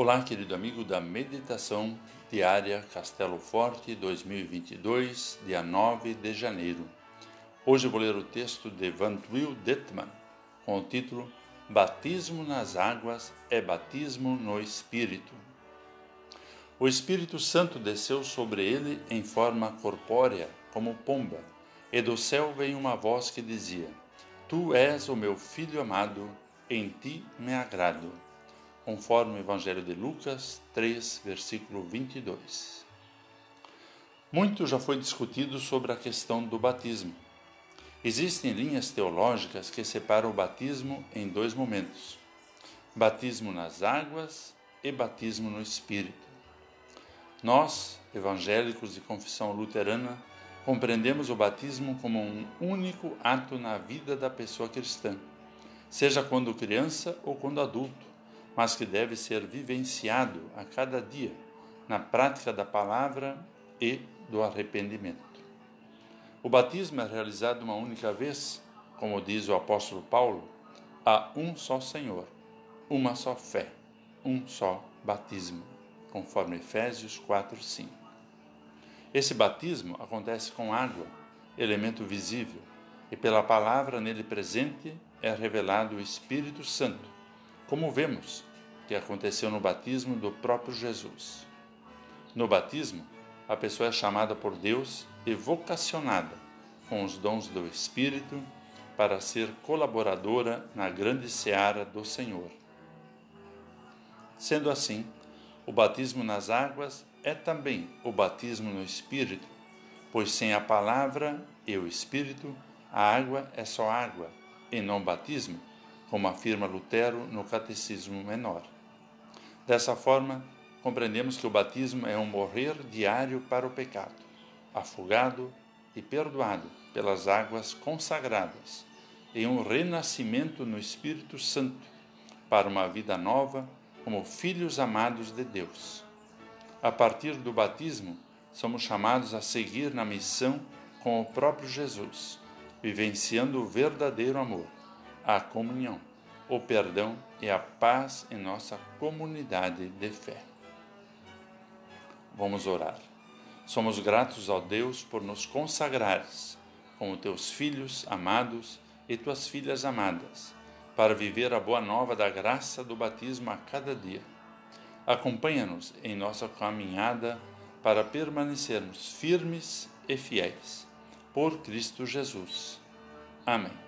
Olá, querido amigo da Meditação Diária Castelo Forte 2022, dia 9 de janeiro. Hoje vou ler o texto de Van Tuyl Detman com o título Batismo nas águas é batismo no Espírito. O Espírito Santo desceu sobre ele em forma corpórea, como pomba, e do céu veio uma voz que dizia: Tu és o meu filho amado, em ti me agrado conforme o Evangelho de Lucas 3, versículo 22. Muito já foi discutido sobre a questão do batismo. Existem linhas teológicas que separam o batismo em dois momentos: batismo nas águas e batismo no Espírito. Nós, evangélicos de confissão luterana, compreendemos o batismo como um único ato na vida da pessoa cristã, seja quando criança ou quando adulto mas que deve ser vivenciado a cada dia na prática da palavra e do arrependimento. O batismo é realizado uma única vez, como diz o apóstolo Paulo, há um só Senhor, uma só fé, um só batismo, conforme Efésios 4, 5. Esse batismo acontece com água, elemento visível, e pela palavra nele presente é revelado o Espírito Santo, como vemos que aconteceu no batismo do próprio Jesus. No batismo, a pessoa é chamada por Deus e vocacionada com os dons do Espírito para ser colaboradora na grande seara do Senhor. Sendo assim, o batismo nas águas é também o batismo no Espírito, pois sem a palavra e o Espírito, a água é só água e não batismo, como afirma Lutero no Catecismo Menor. Dessa forma, compreendemos que o batismo é um morrer diário para o pecado, afogado e perdoado pelas águas consagradas, e um renascimento no Espírito Santo para uma vida nova como filhos amados de Deus. A partir do batismo, somos chamados a seguir na missão com o próprio Jesus, vivenciando o verdadeiro amor, a comunhão o perdão e a paz em nossa comunidade de fé. Vamos orar. Somos gratos ao Deus por nos consagrares como teus filhos amados e tuas filhas amadas, para viver a boa nova da graça do batismo a cada dia. Acompanha-nos em nossa caminhada para permanecermos firmes e fiéis. Por Cristo Jesus. Amém.